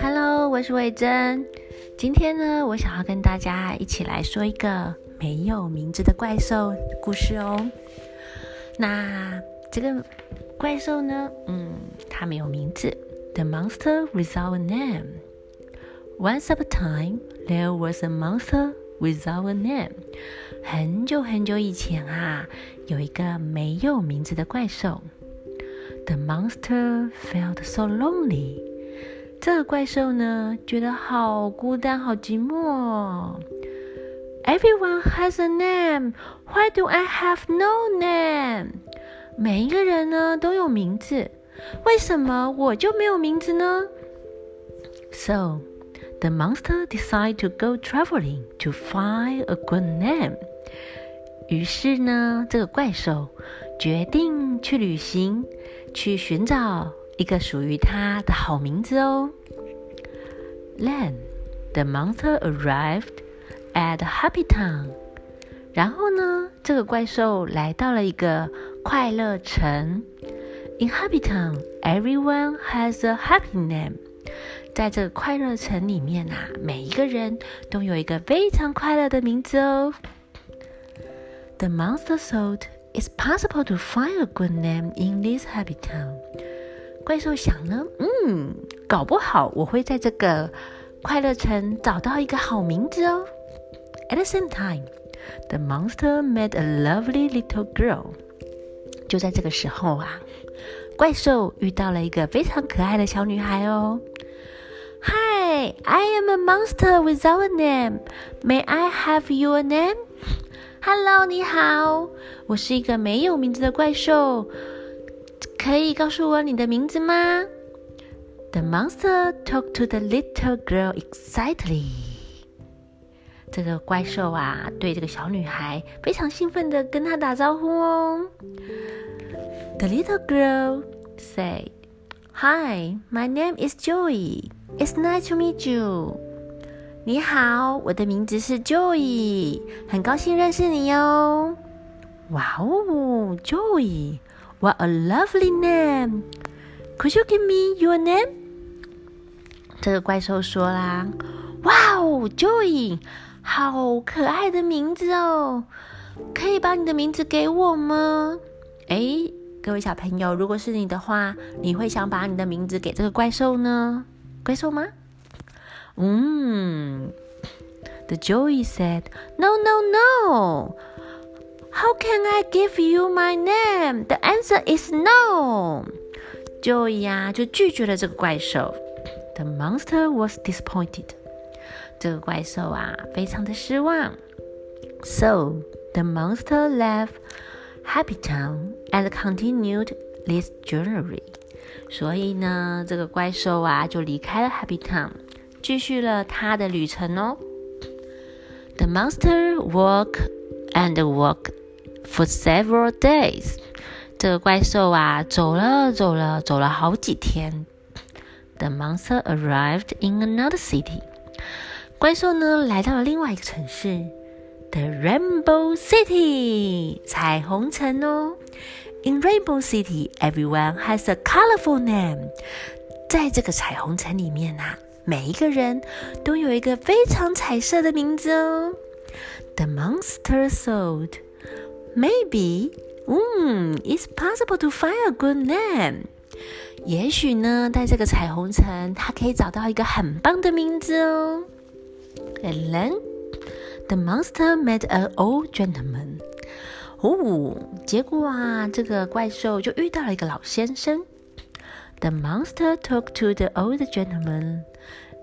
Hello，我是魏珍。今天呢，我想要跟大家一起来说一个没有名字的怪兽故事哦。那这个怪兽呢，嗯，它没有名字。The monster without a name. Once upon a time, there was a monster without a name. 很久很久以前啊，有一个没有名字的怪兽。The monster felt so lonely. 这个怪兽呢，觉得好孤单，好寂寞。Everyone has a name. Why do I have no name? 每一个人呢都有名字，为什么我就没有名字呢？So the monster decided to go traveling to find a good name. 于是呢，这个怪兽决定去旅行，去寻找。一个属于它的好名字哦。Then the monster arrived at Happy Town。然后呢，这个怪兽来到了一个快乐城。In Happy Town, everyone has a happy name。在这个快乐城里面啊，每一个人都有一个非常快乐的名字哦。The monster thought it's possible to find a good name in this happy town。怪兽想呢，嗯，搞不好我会在这个快乐城找到一个好名字哦。At the same time, the monster met a lovely little girl。就在这个时候啊，怪兽遇到了一个非常可爱的小女孩哦。Hi, I am a monster without a name. May I have your name? Hello，你好，我是一个没有名字的怪兽。可以告诉我你的名字吗？The monster talked to the little girl excitedly。这个怪兽啊，对这个小女孩非常兴奋的跟她打招呼哦。The little girl said, "Hi, my name is Joey. It's nice to meet you." 你好，我的名字是 Joy，很高兴认识你哦。哇哦，Joy，what a lovely name! Could you give me your name? 这个怪兽说啦：“哇哦，Joy，好可爱的名字哦！可以把你的名字给我吗？”哎，各位小朋友，如果是你的话，你会想把你的名字给这个怪兽呢？怪兽吗？嗯，The Joey said, "No, no, no." How can I give you my name? The answer is no. Joey 呀就拒绝了这个怪兽。The monster was disappointed. 这个怪兽啊非常的失望。So the monster left Happy Town and continued this journey. 所以呢，这个怪兽啊就离开了 Happy Town， 继续了他的旅程哦。The monster walk and walk For several days，这个怪兽啊，走了走了走了好几天。The monster arrived in another city。怪兽呢，来到了另外一个城市，The Rainbow City，彩虹城哦。In Rainbow City，everyone has a colorful name。在这个彩虹城里面呐，每一个人都有一个非常彩色的名字哦。The monster thought。Maybe，嗯，it's possible to find a good name。也许呢，在这个彩虹城，它可以找到一个很棒的名字哦。And then the monster met an old gentleman。哦，结果啊，这个怪兽就遇到了一个老先生。The monster talked to the old gentleman。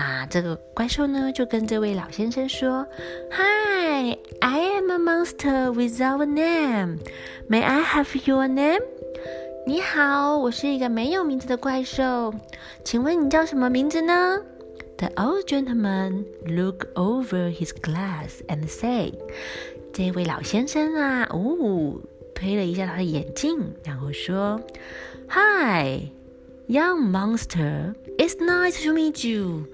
啊，这个怪兽呢，就跟这位老先生说：“Hi, I am a monster without a name. May I have your name？” 你好，我是一个没有名字的怪兽，请问你叫什么名字呢？The old gentleman looked over his glass and said：“ 这位老先生啊，哦，推了一下他的眼镜，然后说：“Hi。” Young monster, it's nice to meet you.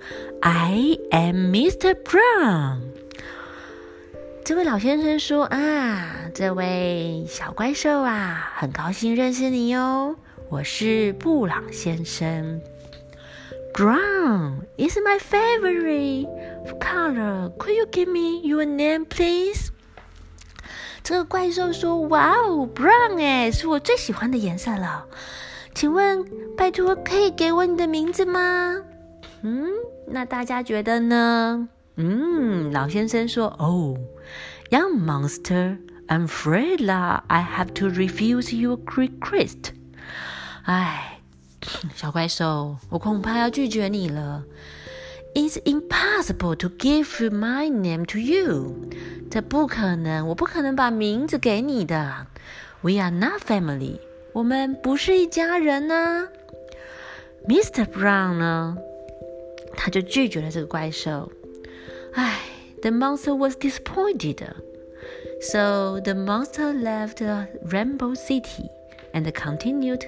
I am Mr. Brown. 这位老先生说：“啊，这位小怪兽啊，很高兴认识你哟。我是布朗先生。Brown is my favorite color. Could you give me your name, please? 这个怪兽说：“哇哦，Brown 哎，是我最喜欢的颜色了。请问，拜托，可以给我你的名字吗？”嗯，那大家觉得呢？嗯，老先生说：“哦，Young monster, I'm afraid that I have to refuse your request。”哎，小怪兽，我恐怕要拒绝你了。It's impossible to give my name to you。这不可能，我不可能把名字给你的。We are not family。我们不是一家人呢。Mr. Brown 呢？他就拒绝了这个怪兽。唉，The monster was disappointed. So the monster left Rainbow City and continued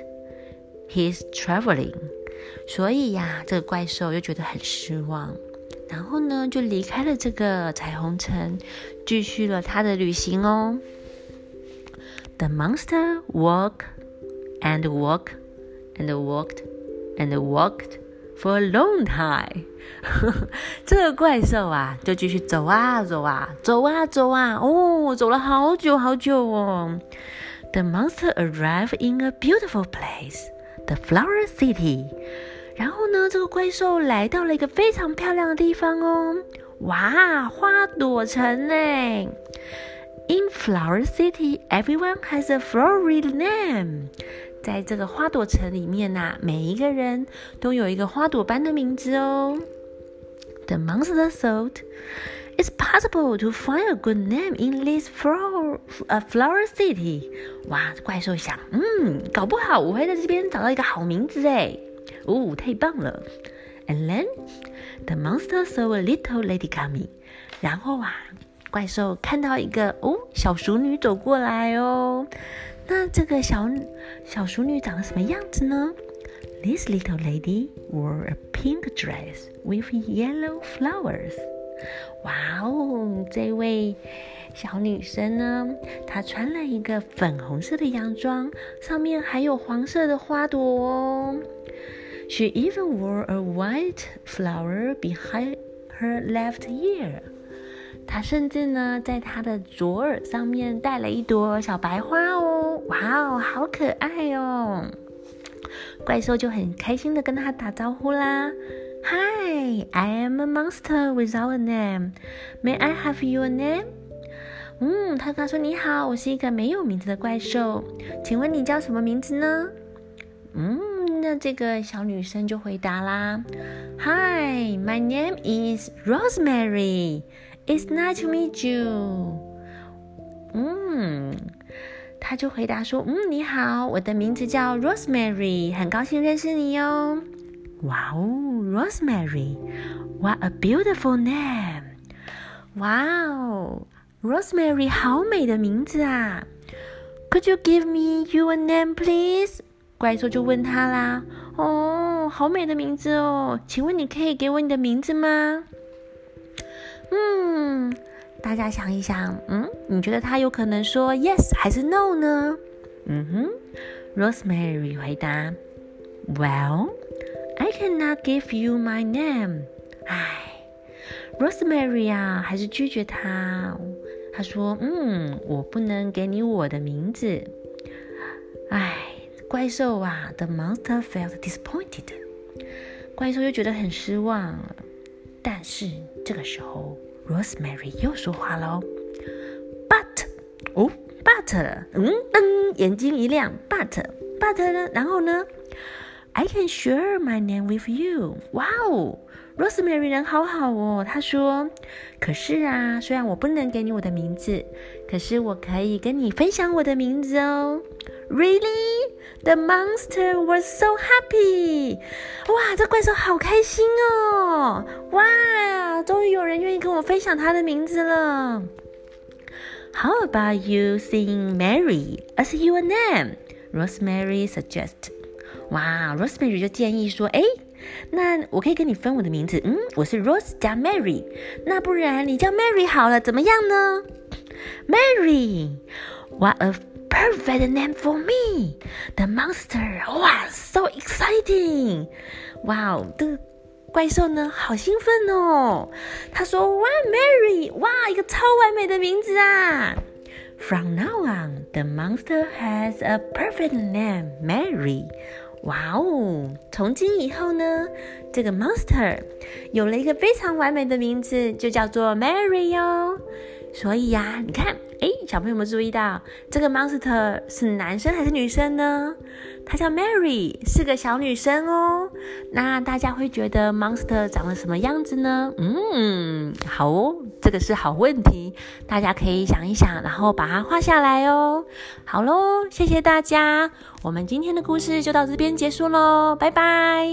his traveling，所以呀，这个怪兽又觉得很失望，然后呢，就离开了这个彩虹城，继续了他的旅行哦。The monster walk and walked and walked and walked for a long time。这个怪兽啊，就继续走啊走啊走啊走啊，哦，走了好久好久哦。The monster arrived in a beautiful place. The Flower City，然后呢，这个怪兽来到了一个非常漂亮的地方哦，哇，花朵城呢！In Flower City, everyone has a flowery name。 在这个花朵城里面呐，每一个人都有一个花朵般的名字哦。The monster thought. It's possible to find a good name in this flower, a flower city. 哇，怪兽想，嗯，搞不好我会在这边找到一个好名字哎，哦，太棒了。And then the monster saw a little lady coming. 然后啊，怪兽看到一个哦小熟女走过来哦。那这个小小淑女长得什么样子呢？This little lady wore a pink dress with yellow flowers. 哇哦，这位小女生呢，她穿了一个粉红色的洋装，上面还有黄色的花朵哦。She even wore a white flower behind her left ear。她甚至呢，在她的左耳上面戴了一朵小白花哦。哇哦，好可爱哦！怪兽就很开心的跟她打招呼啦。Hi, I am a monster without a name. May I have your name? 嗯，他他说你好，我是一个没有名字的怪兽，请问你叫什么名字呢？嗯，那这个小女生就回答啦，Hi, my name is Rosemary. It's nice to meet you. 嗯，他就回答说，嗯，你好，我的名字叫 Rosemary，很高兴认识你哟。哇哦，Rosemary，What a beautiful name！哇哦，Rosemary，好美的名字啊！Could you give me your name, please？怪兽就问他啦。哦，好美的名字哦，请问你可以给我你的名字吗？嗯，大家想一想，嗯，你觉得他有可能说 yes 还是 no 呢？嗯哼，Rosemary 回答，Well。I cannot give you my name。唉，Rosemary 啊，还是拒绝他。他说：“嗯，我不能给你我的名字。”唉，怪兽啊，The monster felt disappointed。怪兽又觉得很失望。但是这个时候，Rosemary 又说话喽：“But，哦，But，嗯噔，眼睛一亮，But，But 呢？然后呢？” I can share my name with you. 哇哦，Rosemary 人好好哦。他说：“可是啊，虽然我不能给你我的名字，可是我可以跟你分享我的名字哦。” Really? The monster was so happy. 哇，这怪兽好开心哦！哇，终于有人愿意跟我分享他的名字了。How about you seeing Mary as your name? Rosemary suggested. 哇，Rosemary 就建议说：“哎，那我可以跟你分我的名字，嗯，我是 Rose 加 Mary，那不然你叫 Mary 好了，怎么样呢？”Mary，What a perfect name for me, the monster. 哇，so exciting！哇哦，这怪兽呢，好兴奋哦。他说：“哇，Mary，哇，一个超完美的名字啊！From now on, the monster has a perfect name, Mary. 哇哦，从今以后呢，这个 monster 有了一个非常完美的名字，就叫做 Mary 哟。所以呀，你看，哎，小朋友们注意到这个 monster 是男生还是女生呢？她叫 Mary，是个小女生哦。那大家会觉得 monster 长得什么样子呢？嗯，好哦，这个是好问题，大家可以想一想，然后把它画下来哦。好喽，谢谢大家，我们今天的故事就到这边结束喽，拜拜。